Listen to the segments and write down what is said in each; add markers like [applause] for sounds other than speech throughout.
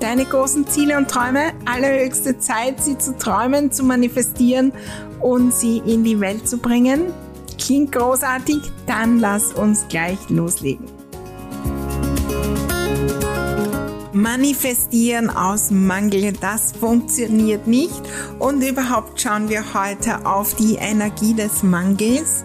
deine großen Ziele und Träume. Allerhöchste Zeit, sie zu träumen, zu manifestieren und sie in die Welt zu bringen. Klingt großartig? Dann lass uns gleich loslegen. Manifestieren aus Mangel, das funktioniert nicht. Und überhaupt schauen wir heute auf die Energie des Mangels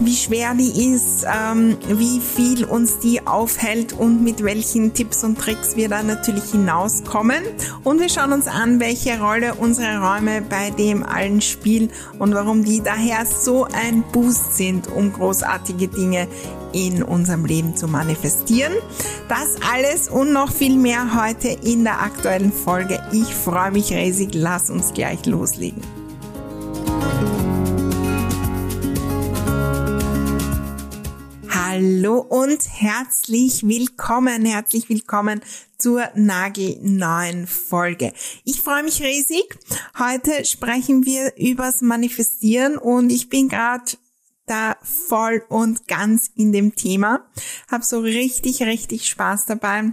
wie schwer die ist, ähm, wie viel uns die aufhält und mit welchen Tipps und Tricks wir da natürlich hinauskommen. Und wir schauen uns an, welche Rolle unsere Räume bei dem allen spielen und warum die daher so ein Boost sind, um großartige Dinge in unserem Leben zu manifestieren. Das alles und noch viel mehr heute in der aktuellen Folge. Ich freue mich riesig. Lass uns gleich loslegen. Hallo und herzlich willkommen, herzlich willkommen zur nagelneuen Folge. Ich freue mich riesig. Heute sprechen wir übers Manifestieren und ich bin gerade da voll und ganz in dem Thema. Hab so richtig, richtig Spaß dabei.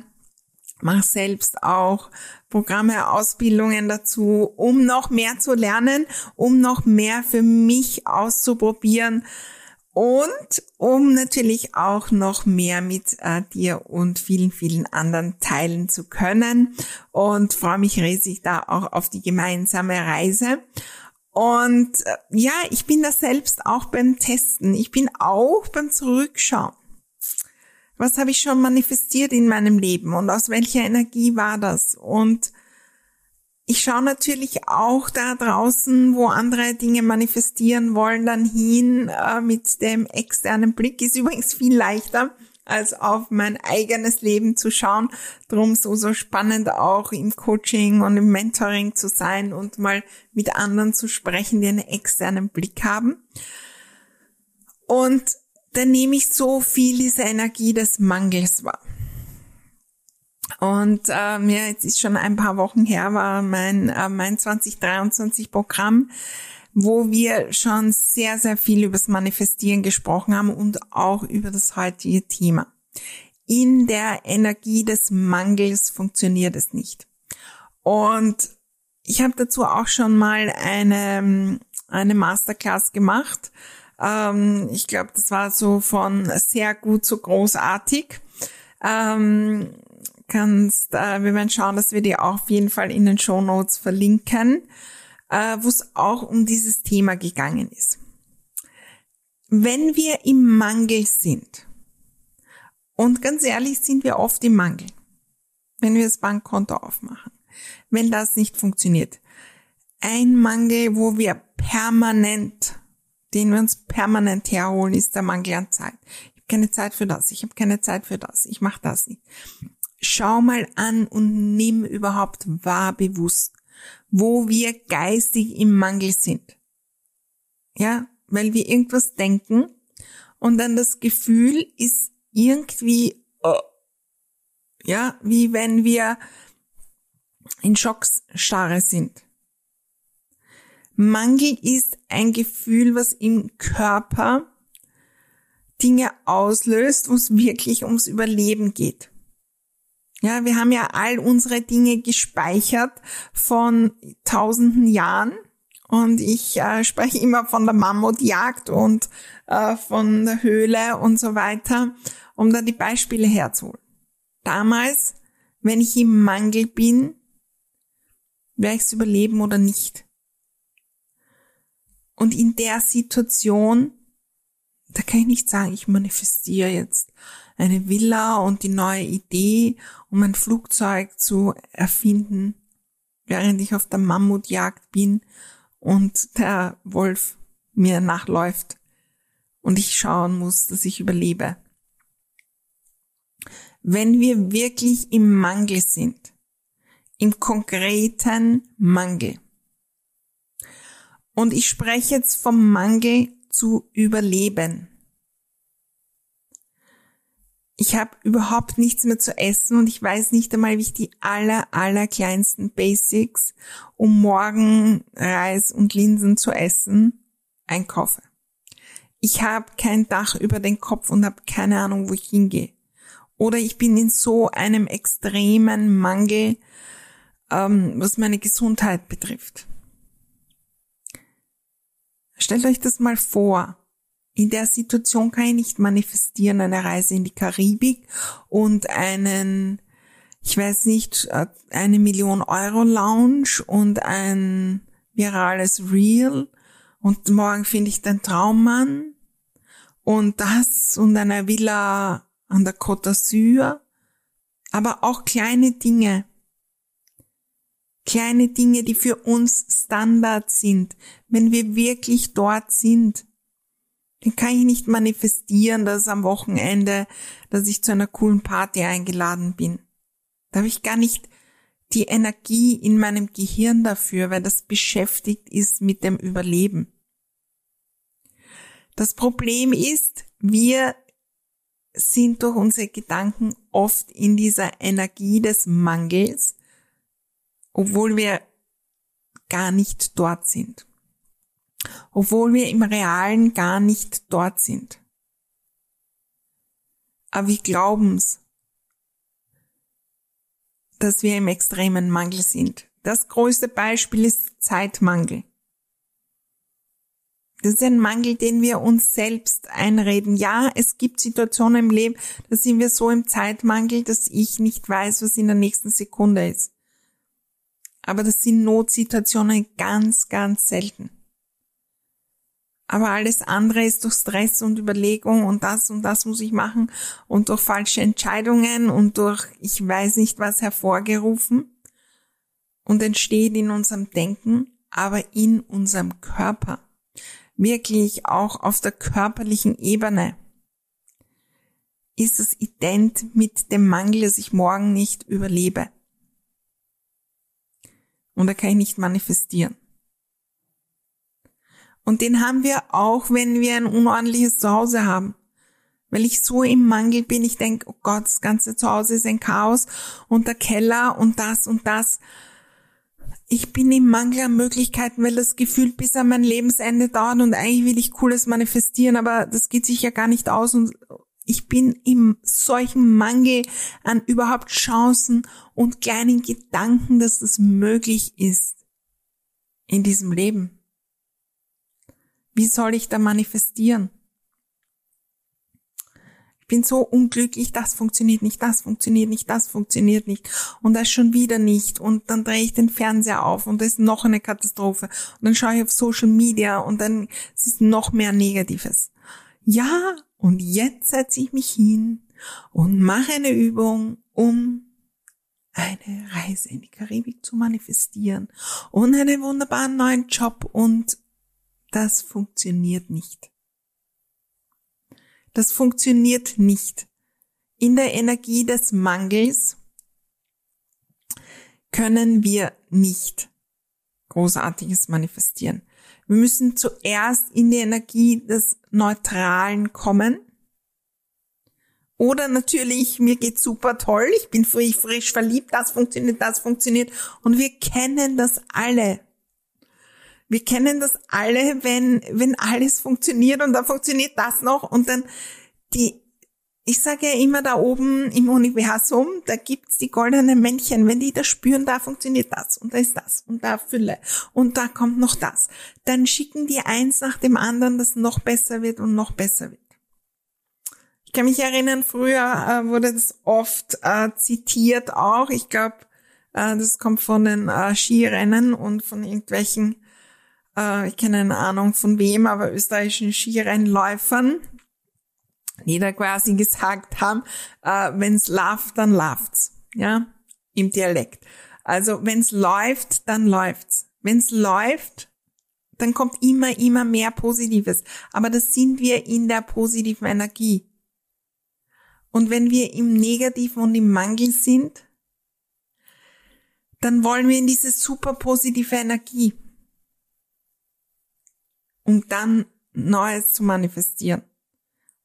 Mach selbst auch Programme, Ausbildungen dazu, um noch mehr zu lernen, um noch mehr für mich auszuprobieren und um natürlich auch noch mehr mit äh, dir und vielen, vielen anderen teilen zu können und freue mich riesig da auch auf die gemeinsame Reise. Und äh, ja, ich bin da selbst auch beim Testen. Ich bin auch beim Zurückschauen. Was habe ich schon manifestiert in meinem Leben und aus welcher Energie war das? Und ich schaue natürlich auch da draußen, wo andere Dinge manifestieren wollen, dann hin äh, mit dem externen Blick. Ist übrigens viel leichter, als auf mein eigenes Leben zu schauen. Drum so, so spannend auch im Coaching und im Mentoring zu sein und mal mit anderen zu sprechen, die einen externen Blick haben. Und dann nehme ich so viel diese Energie des Mangels wahr. Und ähm, ja, jetzt ist schon ein paar Wochen her, war mein, äh, mein 2023 Programm, wo wir schon sehr, sehr viel über das Manifestieren gesprochen haben und auch über das heutige Thema. In der Energie des Mangels funktioniert es nicht. Und ich habe dazu auch schon mal eine, eine Masterclass gemacht. Ähm, ich glaube, das war so von sehr gut zu großartig. Ähm, kannst, äh, wir werden schauen, dass wir die auch auf jeden Fall in den Show Notes verlinken, äh, wo es auch um dieses Thema gegangen ist. Wenn wir im Mangel sind, und ganz ehrlich sind wir oft im Mangel, wenn wir das Bankkonto aufmachen, wenn das nicht funktioniert. Ein Mangel, wo wir permanent, den wir uns permanent herholen, ist der Mangel an Zeit. Keine Zeit für das, ich habe keine Zeit für das, ich mache das nicht schau mal an und nimm überhaupt wahr bewusst, wo wir geistig im Mangel sind. Ja, weil wir irgendwas denken und dann das Gefühl ist irgendwie, oh, ja, wie wenn wir in Schocksstarre sind. Mangel ist ein Gefühl, was im Körper Dinge auslöst, wo es wirklich ums Überleben geht. Ja, wir haben ja all unsere Dinge gespeichert von tausenden Jahren. Und ich äh, spreche immer von der Mammutjagd und äh, von der Höhle und so weiter, um da die Beispiele herzuholen. Damals wenn ich im Mangel bin, werde ich es überleben oder nicht. Und in der Situation, da kann ich nicht sagen, ich manifestiere jetzt eine Villa und die neue Idee, um ein Flugzeug zu erfinden, während ich auf der Mammutjagd bin und der Wolf mir nachläuft und ich schauen muss, dass ich überlebe. Wenn wir wirklich im Mangel sind, im konkreten Mangel, und ich spreche jetzt vom Mangel zu überleben. Ich habe überhaupt nichts mehr zu essen und ich weiß nicht einmal, wie ich die aller, aller kleinsten Basics, um morgen Reis und Linsen zu essen, einkaufe. Ich habe kein Dach über den Kopf und habe keine Ahnung, wo ich hingehe. Oder ich bin in so einem extremen Mangel, ähm, was meine Gesundheit betrifft. Stellt euch das mal vor. In der Situation kann ich nicht manifestieren eine Reise in die Karibik und einen, ich weiß nicht, äh, eine Million Euro Lounge und ein virales Reel. Und morgen finde ich den Traummann und das und eine Villa an der Côte d'Azur, aber auch kleine Dinge, kleine Dinge, die für uns Standard sind, wenn wir wirklich dort sind, dann kann ich nicht manifestieren, dass am Wochenende, dass ich zu einer coolen Party eingeladen bin. Da habe ich gar nicht die Energie in meinem Gehirn dafür, weil das beschäftigt ist mit dem Überleben. Das Problem ist, wir sind durch unsere Gedanken oft in dieser Energie des Mangels obwohl wir gar nicht dort sind. Obwohl wir im Realen gar nicht dort sind. Aber wir glauben's, dass wir im extremen Mangel sind. Das größte Beispiel ist Zeitmangel. Das ist ein Mangel, den wir uns selbst einreden. Ja, es gibt Situationen im Leben, da sind wir so im Zeitmangel, dass ich nicht weiß, was in der nächsten Sekunde ist aber das sind Notsituationen ganz, ganz selten. Aber alles andere ist durch Stress und Überlegung und das und das muss ich machen und durch falsche Entscheidungen und durch ich weiß nicht was hervorgerufen und entsteht in unserem Denken, aber in unserem Körper. Wirklich auch auf der körperlichen Ebene ist es ident mit dem Mangel, dass ich morgen nicht überlebe. Und da kann ich nicht manifestieren. Und den haben wir auch, wenn wir ein unordentliches Zuhause haben. Weil ich so im Mangel bin, ich denke, oh Gott, das ganze Zuhause ist ein Chaos und der Keller und das und das. Ich bin im Mangel an Möglichkeiten, weil das Gefühl bis an mein Lebensende dauert und eigentlich will ich Cooles manifestieren, aber das geht sich ja gar nicht aus und ich bin im solchen Mangel an überhaupt Chancen und kleinen Gedanken, dass es möglich ist in diesem Leben. Wie soll ich da manifestieren? Ich bin so unglücklich, das funktioniert nicht, das funktioniert nicht, das funktioniert nicht und das schon wieder nicht und dann drehe ich den Fernseher auf und das ist noch eine Katastrophe und dann schaue ich auf Social Media und dann ist es noch mehr Negatives. Ja, und jetzt setze ich mich hin und mache eine Übung, um eine Reise in die Karibik zu manifestieren und einen wunderbaren neuen Job und das funktioniert nicht. Das funktioniert nicht. In der Energie des Mangels können wir nicht Großartiges manifestieren. Wir müssen zuerst in die Energie des Neutralen kommen. Oder natürlich, mir geht's super toll, ich bin frisch, frisch verliebt, das funktioniert, das funktioniert. Und wir kennen das alle. Wir kennen das alle, wenn, wenn alles funktioniert und dann funktioniert das noch und dann die ich sage ja immer da oben im Universum, da gibt's die goldenen Männchen. Wenn die das spüren, da funktioniert das und da ist das und da Fülle und da kommt noch das. Dann schicken die eins nach dem anderen, das noch besser wird und noch besser wird. Ich kann mich erinnern, früher äh, wurde das oft äh, zitiert auch. Ich glaube, äh, das kommt von den äh, Skirennen und von irgendwelchen, äh, ich kenne eine Ahnung von wem, aber österreichischen Skirennläufern, die da quasi gesagt haben, äh, wenn's läuft, dann läuft's. Ja, im Dialekt. Also wenn's läuft, dann läuft's. Wenn's läuft, dann kommt immer, immer mehr Positives. Aber das sind wir in der positiven Energie. Und wenn wir im Negativen und im Mangel sind, dann wollen wir in diese super positive Energie, um dann Neues zu manifestieren.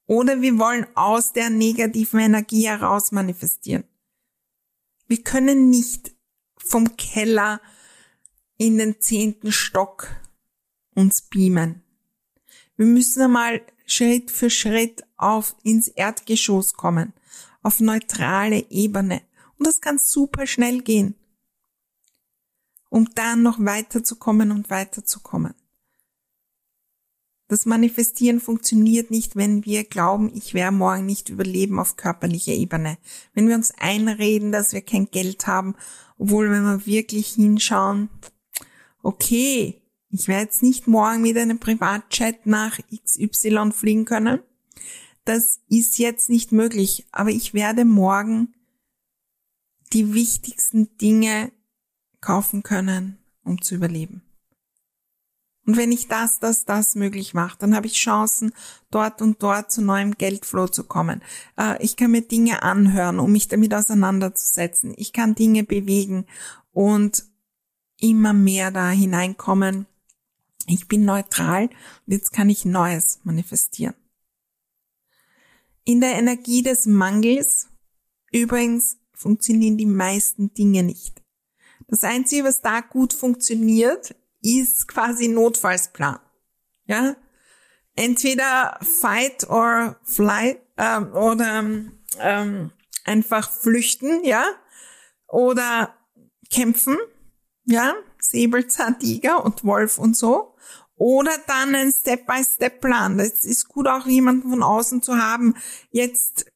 Oder wir wollen aus der negativen Energie heraus manifestieren. Wir können nicht vom Keller in den zehnten Stock uns beamen. Wir müssen einmal Schritt für Schritt auf ins Erdgeschoss kommen, auf neutrale Ebene. Und das kann super schnell gehen, um dann noch weiterzukommen und weiterzukommen. Das Manifestieren funktioniert nicht, wenn wir glauben, ich werde morgen nicht überleben auf körperlicher Ebene. Wenn wir uns einreden, dass wir kein Geld haben, obwohl wenn wir wirklich hinschauen, okay, ich werde jetzt nicht morgen mit einem Privatchat nach XY fliegen können. Das ist jetzt nicht möglich, aber ich werde morgen die wichtigsten Dinge kaufen können, um zu überleben. Und wenn ich das, das, das möglich mache, dann habe ich Chancen, dort und dort zu neuem Geldflow zu kommen. Äh, ich kann mir Dinge anhören, um mich damit auseinanderzusetzen. Ich kann Dinge bewegen und immer mehr da hineinkommen. Ich bin neutral und jetzt kann ich Neues manifestieren. In der Energie des Mangels übrigens funktionieren die meisten Dinge nicht. Das Einzige, was da gut funktioniert, ist quasi Notfallsplan. Ja, entweder fight or fly ähm, oder ähm, einfach flüchten, ja, oder kämpfen, ja, Säbelzahntiger und Wolf und so. Oder dann ein Step-by-Step-Plan. Das ist gut auch jemanden von außen zu haben. Jetzt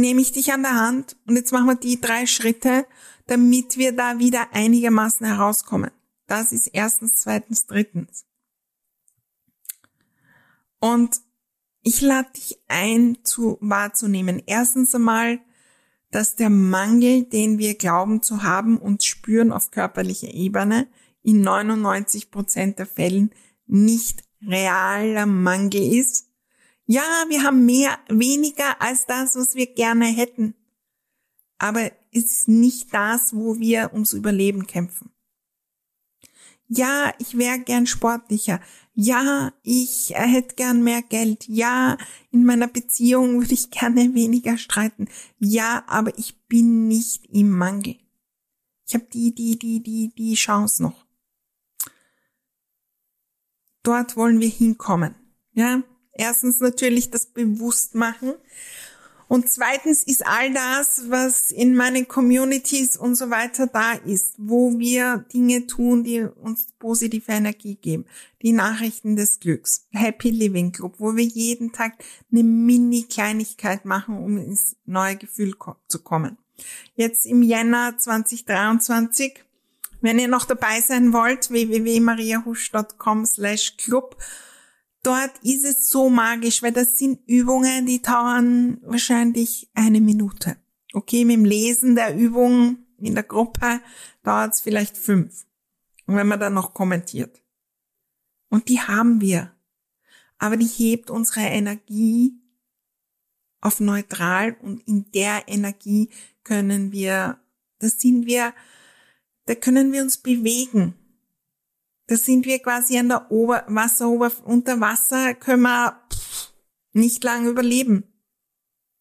nehme ich dich an der Hand und jetzt machen wir die drei Schritte damit wir da wieder einigermaßen herauskommen. Das ist erstens, zweitens, drittens. Und ich lade dich ein, zu wahrzunehmen. Erstens einmal, dass der Mangel, den wir glauben zu haben und spüren auf körperlicher Ebene, in 99 Prozent der Fällen nicht realer Mangel ist. Ja, wir haben mehr, weniger als das, was wir gerne hätten. Aber ist nicht das, wo wir ums Überleben kämpfen. Ja, ich wäre gern sportlicher. Ja, ich hätte gern mehr Geld. Ja, in meiner Beziehung würde ich gerne [laughs] weniger streiten. Ja, aber ich bin nicht im Mangel. Ich habe die, die, die, die, die Chance noch. Dort wollen wir hinkommen. Ja, erstens natürlich das Bewusstmachen und zweitens ist all das, was in meinen Communities und so weiter da ist, wo wir Dinge tun, die uns positive Energie geben. Die Nachrichten des Glücks, Happy Living Club, wo wir jeden Tag eine Mini-Kleinigkeit machen, um ins neue Gefühl zu kommen. Jetzt im Jänner 2023, wenn ihr noch dabei sein wollt, www.mariahusch.com slash club dort ist es so magisch, weil das sind Übungen, die dauern wahrscheinlich eine Minute. Okay, mit dem Lesen der Übung in der Gruppe dauert es vielleicht fünf. Und wenn man dann noch kommentiert. Und die haben wir. Aber die hebt unsere Energie auf neutral und in der Energie können wir, da sind wir, da können wir uns bewegen. Da sind wir quasi an der Ober Wasseroberfläche. Unter Wasser können wir pff, nicht lange überleben.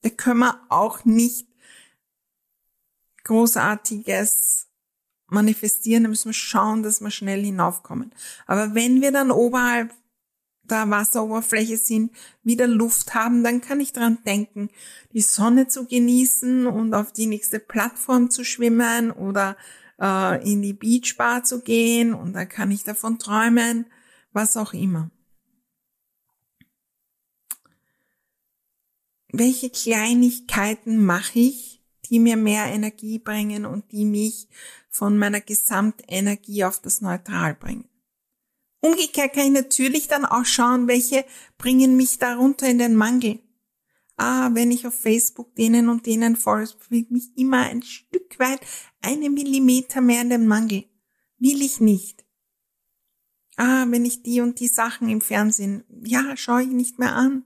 Da können wir auch nicht Großartiges manifestieren. Da müssen wir schauen, dass wir schnell hinaufkommen. Aber wenn wir dann oberhalb der Wasseroberfläche sind, wieder Luft haben, dann kann ich dran denken, die Sonne zu genießen und auf die nächste Plattform zu schwimmen oder äh, in die Beachbar zu gehen und da kann ich davon träumen, was auch immer. welche Kleinigkeiten mache ich, die mir mehr Energie bringen und die mich von meiner Gesamtenergie auf das Neutral bringen. Umgekehrt kann ich natürlich dann auch schauen, welche bringen mich darunter in den Mangel. Ah, wenn ich auf Facebook denen und denen folge, bringt mich immer ein Stück weit eine Millimeter mehr in den Mangel. Will ich nicht. Ah, wenn ich die und die Sachen im Fernsehen, ja, schaue ich nicht mehr an.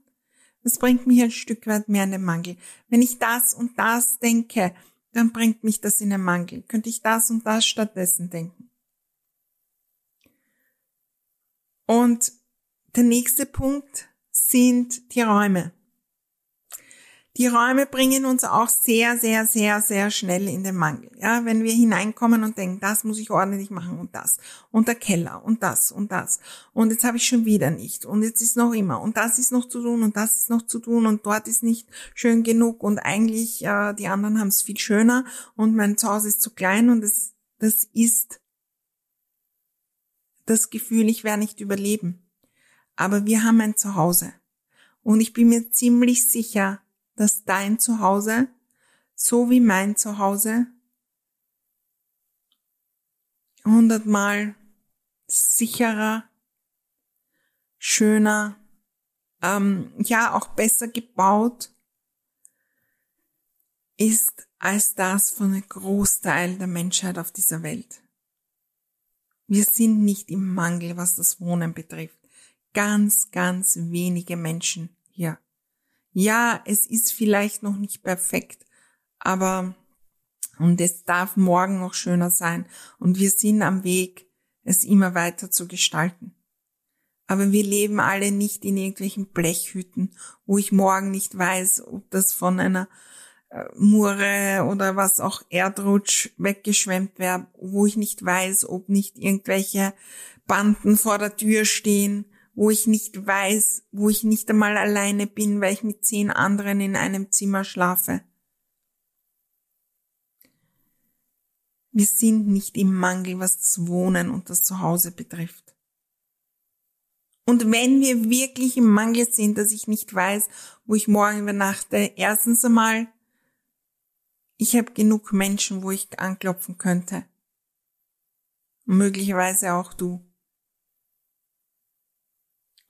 Das bringt mich ein Stück weit mehr in den Mangel. Wenn ich das und das denke, dann bringt mich das in den Mangel. Könnte ich das und das stattdessen denken? Und der nächste Punkt sind die Räume. Die Räume bringen uns auch sehr, sehr, sehr, sehr schnell in den Mangel. Ja, wenn wir hineinkommen und denken, das muss ich ordentlich machen und das und der Keller und das und das und jetzt habe ich schon wieder nicht und jetzt ist noch immer und das ist noch zu tun und das ist noch zu tun und dort ist nicht schön genug und eigentlich äh, die anderen haben es viel schöner und mein Zuhause ist zu klein und das, das ist das Gefühl, ich werde nicht überleben. Aber wir haben ein Zuhause. Und ich bin mir ziemlich sicher, dass dein Zuhause, so wie mein Zuhause, hundertmal sicherer, schöner, ähm, ja auch besser gebaut ist als das von einem Großteil der Menschheit auf dieser Welt. Wir sind nicht im Mangel, was das Wohnen betrifft. Ganz, ganz wenige Menschen hier. Ja, es ist vielleicht noch nicht perfekt, aber und es darf morgen noch schöner sein und wir sind am Weg, es immer weiter zu gestalten. Aber wir leben alle nicht in irgendwelchen Blechhütten, wo ich morgen nicht weiß, ob das von einer Mure oder was auch Erdrutsch weggeschwemmt wäre, wo ich nicht weiß, ob nicht irgendwelche Banden vor der Tür stehen, wo ich nicht weiß, wo ich nicht einmal alleine bin, weil ich mit zehn anderen in einem Zimmer schlafe. Wir sind nicht im Mangel, was das Wohnen und das Zuhause betrifft. Und wenn wir wirklich im Mangel sind, dass ich nicht weiß, wo ich morgen übernachte, erstens einmal ich habe genug Menschen, wo ich anklopfen könnte. möglicherweise auch du.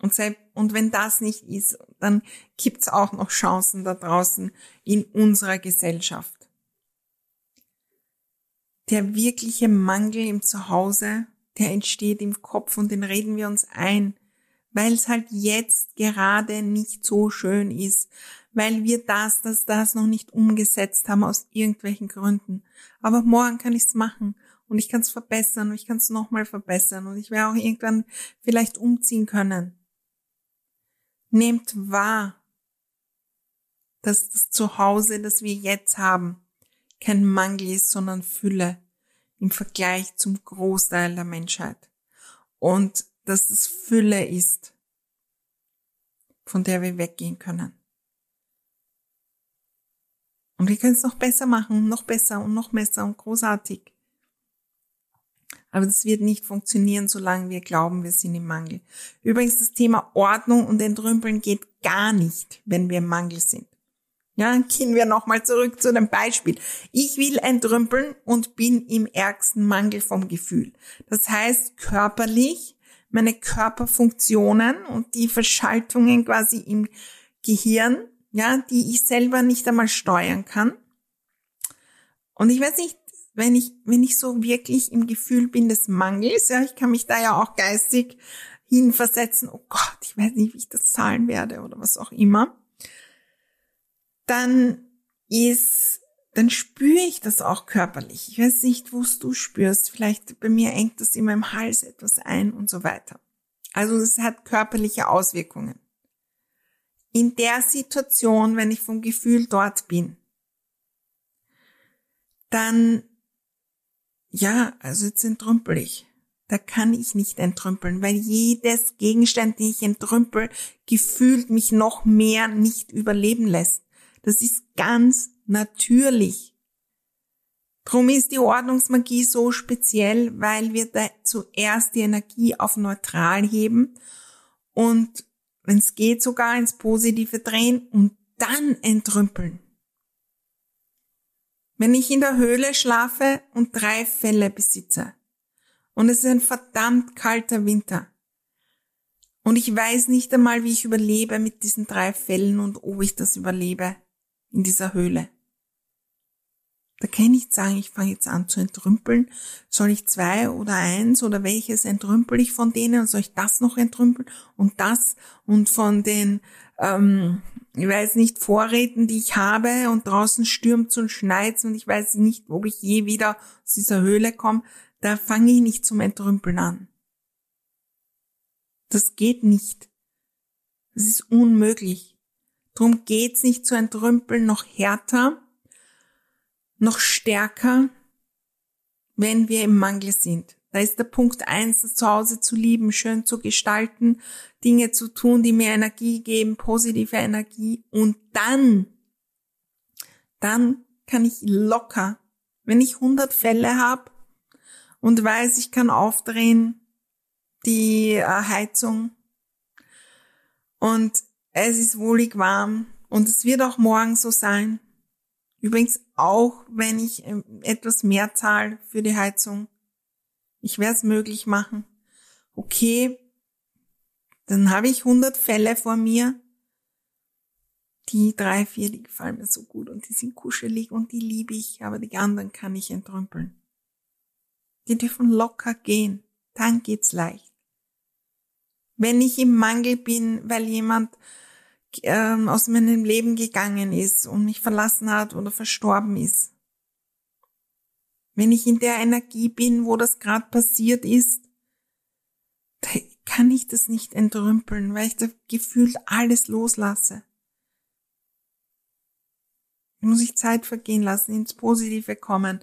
Und, selbst, und wenn das nicht ist, dann gibt's auch noch Chancen da draußen in unserer Gesellschaft. Der wirkliche Mangel im Zuhause, der entsteht im Kopf und den reden wir uns ein, weil es halt jetzt gerade nicht so schön ist, weil wir das, das, das noch nicht umgesetzt haben aus irgendwelchen Gründen. Aber morgen kann ich es machen und ich kann es verbessern und ich kann es nochmal verbessern und ich werde auch irgendwann vielleicht umziehen können. Nehmt wahr, dass das Zuhause, das wir jetzt haben, kein Mangel ist, sondern Fülle im Vergleich zum Großteil der Menschheit. Und dass es Fülle ist, von der wir weggehen können. Und wir können es noch besser machen, noch besser und noch besser und großartig. Aber das wird nicht funktionieren, solange wir glauben, wir sind im Mangel. Übrigens, das Thema Ordnung und Entrümpeln geht gar nicht, wenn wir im Mangel sind. Ja, gehen wir nochmal zurück zu dem Beispiel. Ich will entrümpeln und bin im ärgsten Mangel vom Gefühl. Das heißt, körperlich, meine Körperfunktionen und die Verschaltungen quasi im Gehirn ja, die ich selber nicht einmal steuern kann. Und ich weiß nicht, wenn ich, wenn ich so wirklich im Gefühl bin des Mangels, ja, ich kann mich da ja auch geistig hinversetzen, oh Gott, ich weiß nicht, wie ich das zahlen werde oder was auch immer, dann ist, dann spüre ich das auch körperlich. Ich weiß nicht, wo es du spürst. Vielleicht bei mir engt das in meinem Hals etwas ein und so weiter. Also es hat körperliche Auswirkungen in der Situation, wenn ich vom Gefühl dort bin, dann, ja, also jetzt entrümpel ich. Da kann ich nicht entrümpeln, weil jedes Gegenstand, den ich entrümpel, gefühlt mich noch mehr nicht überleben lässt. Das ist ganz natürlich. Drum ist die Ordnungsmagie so speziell, weil wir da zuerst die Energie auf neutral heben und wenn es geht, sogar ins Positive drehen und dann entrümpeln. Wenn ich in der Höhle schlafe und drei Fälle besitze und es ist ein verdammt kalter Winter und ich weiß nicht einmal, wie ich überlebe mit diesen drei Fällen und ob ich das überlebe in dieser Höhle. Da kann ich nicht sagen, ich fange jetzt an zu entrümpeln. Soll ich zwei oder eins oder welches entrümpel ich von denen? Soll ich das noch entrümpeln und das und von den, ähm, ich weiß nicht, Vorräten, die ich habe und draußen stürmt und schneit und ich weiß nicht, ob ich je wieder aus dieser Höhle komme. Da fange ich nicht zum Entrümpeln an. Das geht nicht. Das ist unmöglich. Drum geht's nicht zu entrümpeln noch härter, noch stärker, wenn wir im Mangel sind. Da ist der Punkt eins, das Zuhause zu lieben, schön zu gestalten, Dinge zu tun, die mir Energie geben, positive Energie. Und dann, dann kann ich locker, wenn ich 100 Fälle habe und weiß, ich kann aufdrehen die äh, Heizung und es ist wohlig warm und es wird auch morgen so sein, Übrigens auch, wenn ich ähm, etwas mehr zahle für die Heizung. Ich werde es möglich machen. Okay, dann habe ich 100 Fälle vor mir. Die drei, vier, die gefallen mir so gut und die sind kuschelig und die liebe ich, aber die anderen kann ich entrümpeln. Die dürfen locker gehen, dann geht's leicht. Wenn ich im Mangel bin, weil jemand ähm, aus meinem Leben gegangen ist und mich verlassen hat oder verstorben ist. Wenn ich in der Energie bin, wo das gerade passiert ist, kann ich das nicht entrümpeln, weil ich da gefühlt alles loslasse. Muss ich Zeit vergehen lassen, ins Positive kommen,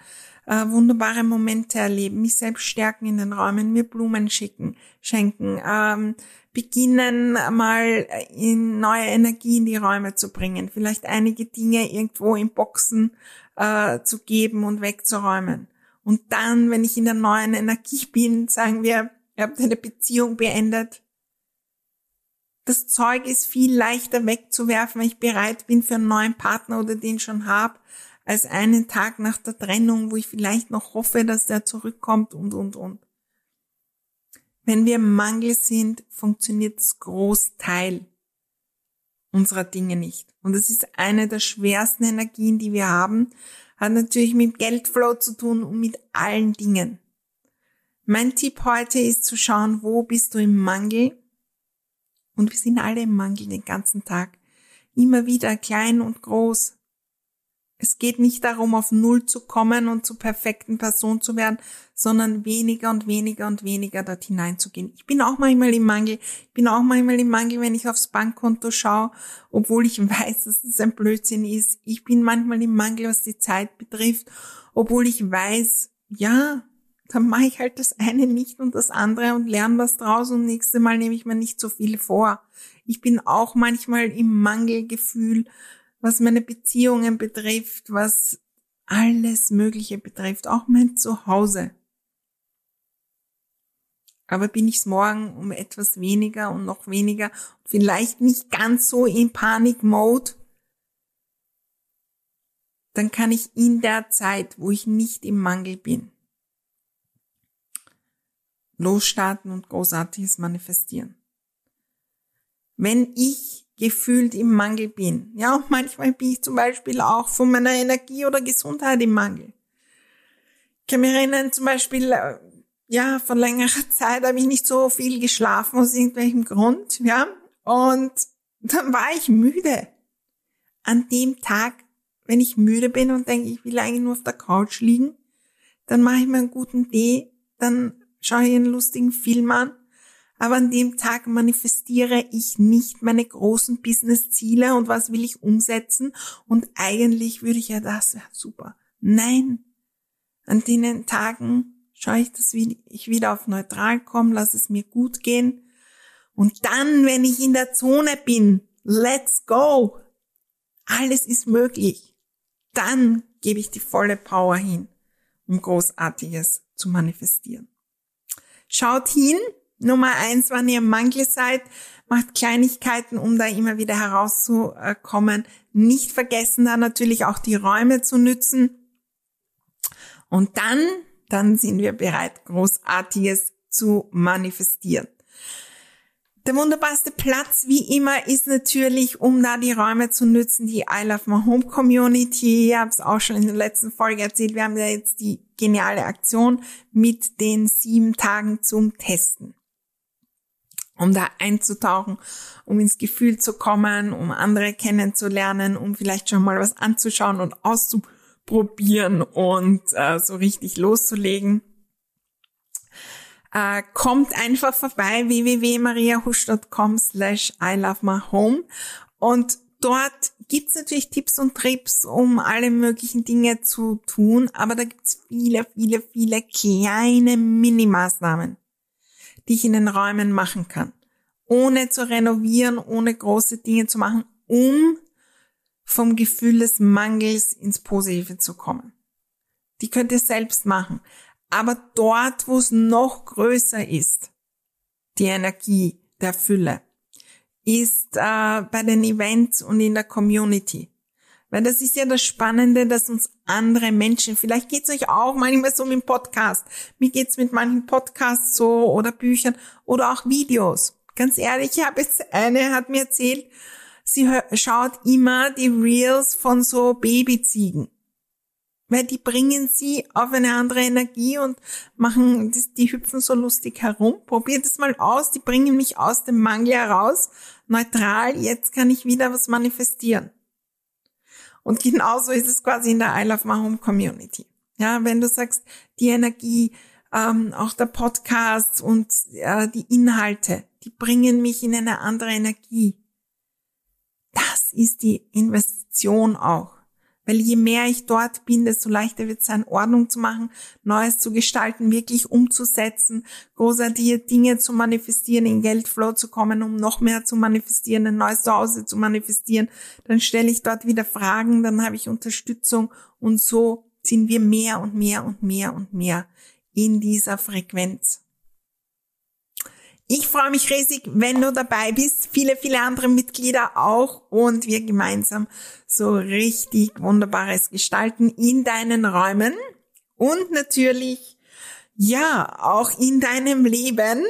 äh, wunderbare Momente erleben, mich selbst stärken in den Räumen, mir Blumen schicken, schenken, ähm, beginnen mal in neue Energie in die Räume zu bringen, vielleicht einige Dinge irgendwo in Boxen äh, zu geben und wegzuräumen. Und dann, wenn ich in der neuen Energie bin, sagen wir, ihr habt eine Beziehung beendet, das Zeug ist viel leichter wegzuwerfen, wenn ich bereit bin für einen neuen Partner oder den schon hab, als einen Tag nach der Trennung, wo ich vielleicht noch hoffe, dass der zurückkommt und, und, und. Wenn wir im Mangel sind, funktioniert das Großteil unserer Dinge nicht. Und es ist eine der schwersten Energien, die wir haben, hat natürlich mit Geldflow zu tun und mit allen Dingen. Mein Tipp heute ist zu schauen, wo bist du im Mangel? Und wir sind alle im Mangel den ganzen Tag. Immer wieder klein und groß. Es geht nicht darum, auf Null zu kommen und zur perfekten Person zu werden, sondern weniger und weniger und weniger dort hineinzugehen. Ich bin auch manchmal im Mangel. Ich bin auch manchmal im Mangel, wenn ich aufs Bankkonto schaue, obwohl ich [laughs] weiß, dass das ein Blödsinn ist. Ich bin manchmal im Mangel, was die Zeit betrifft, obwohl ich weiß, ja, dann mache ich halt das eine nicht und das andere und lerne was draus und nächste Mal nehme ich mir nicht so viel vor. Ich bin auch manchmal im Mangelgefühl, was meine Beziehungen betrifft, was alles Mögliche betrifft, auch mein Zuhause. Aber bin ich's morgen um etwas weniger und noch weniger, vielleicht nicht ganz so in Panik-Mode, dann kann ich in der Zeit, wo ich nicht im Mangel bin, losstarten und Großartiges manifestieren. Wenn ich gefühlt im Mangel bin. Ja, manchmal bin ich zum Beispiel auch von meiner Energie oder Gesundheit im Mangel. Ich kann mich erinnern, zum Beispiel, äh, ja, vor längerer [laughs] Zeit habe ich nicht so viel geschlafen aus irgendwelchem Grund, ja, und dann war ich müde. An dem Tag, wenn ich müde bin und denke, ich will eigentlich nur auf der Couch liegen, dann mache ich mir einen guten Tee, dann schaue ich einen lustigen Film an aber an dem Tag manifestiere ich nicht meine großen Business-Ziele und was will ich umsetzen und eigentlich würde ich ja das, ja super. Nein, an den Tagen schaue ich, dass ich wieder auf neutral komme, lasse es mir gut gehen und dann, wenn ich in der Zone bin, let's go. Alles ist möglich. Dann gebe ich die volle Power hin, um Großartiges zu manifestieren. Schaut hin, Nummer eins, wann ihr im Mangel seid, macht Kleinigkeiten, um da immer wieder herauszukommen. Nicht vergessen, da natürlich auch die Räume zu nützen. Und dann, dann sind wir bereit, Großartiges zu manifestieren. Der wunderbarste Platz, wie immer, ist natürlich, um da die Räume zu nutzen, die I Love My Home Community. Ich habe es auch schon in der letzten Folge erzählt. Wir haben ja jetzt die geniale Aktion mit den sieben Tagen zum Testen. Um da einzutauchen, um ins Gefühl zu kommen, um andere kennenzulernen, um vielleicht schon mal was anzuschauen und auszuprobieren und äh, so richtig loszulegen. Äh, kommt einfach vorbei www.mariahusch.com slash I love my home und dort gibt's natürlich Tipps und Trips, um alle möglichen Dinge zu tun, aber da gibt's viele, viele, viele kleine Minimaßnahmen, die ich in den Räumen machen kann, ohne zu renovieren, ohne große Dinge zu machen, um vom Gefühl des Mangels ins Positive zu kommen. Die könnt ihr selbst machen. Aber dort, wo es noch größer ist, die Energie der Fülle, ist äh, bei den Events und in der Community. Weil das ist ja das Spannende, dass uns andere Menschen, vielleicht geht's euch auch manchmal so mit dem Podcast. Mir geht's mit manchen Podcasts so oder Büchern oder auch Videos. Ganz ehrlich, ich habe jetzt eine, hat mir erzählt, sie schaut immer die Reels von so Babyziegen weil die bringen sie auf eine andere Energie und machen, die hüpfen so lustig herum. Probiert es mal aus, die bringen mich aus dem Mangel heraus, neutral, jetzt kann ich wieder was manifestieren. Und genauso ist es quasi in der I Love My Home Community. Ja, wenn du sagst, die Energie, ähm, auch der Podcast und äh, die Inhalte, die bringen mich in eine andere Energie. Das ist die Investition auch. Weil je mehr ich dort bin, desto leichter wird es sein, Ordnung zu machen, Neues zu gestalten, wirklich umzusetzen, großartige Dinge zu manifestieren, in Geldflow zu kommen, um noch mehr zu manifestieren, ein neues Zuhause zu manifestieren. Dann stelle ich dort wieder Fragen, dann habe ich Unterstützung und so sind wir mehr und mehr und mehr und mehr in dieser Frequenz. Ich freue mich riesig, wenn du dabei bist. Viele, viele andere Mitglieder auch und wir gemeinsam so richtig Wunderbares gestalten in deinen Räumen und natürlich, ja, auch in deinem Leben.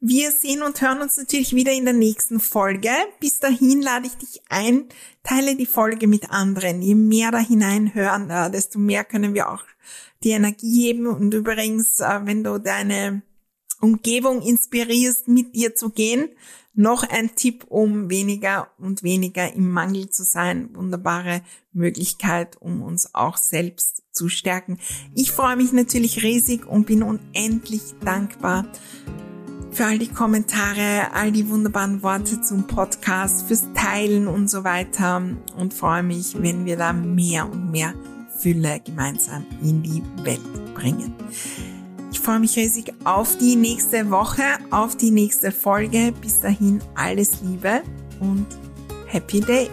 Wir sehen und hören uns natürlich wieder in der nächsten Folge. Bis dahin lade ich dich ein, teile die Folge mit anderen. Je mehr da hineinhören, äh, desto mehr können wir auch die Energie geben. Und übrigens, äh, wenn du deine Umgebung inspirierst, mit dir zu gehen. Noch ein Tipp, um weniger und weniger im Mangel zu sein. Wunderbare Möglichkeit, um uns auch selbst zu stärken. Ich freue mich natürlich riesig und bin unendlich dankbar für all die Kommentare, all die wunderbaren Worte zum Podcast, fürs Teilen und so weiter und freue mich, wenn wir da mehr und mehr Fülle gemeinsam in die Welt bringen. Ich freue mich riesig auf die nächste Woche, auf die nächste Folge. Bis dahin alles Liebe und Happy Day.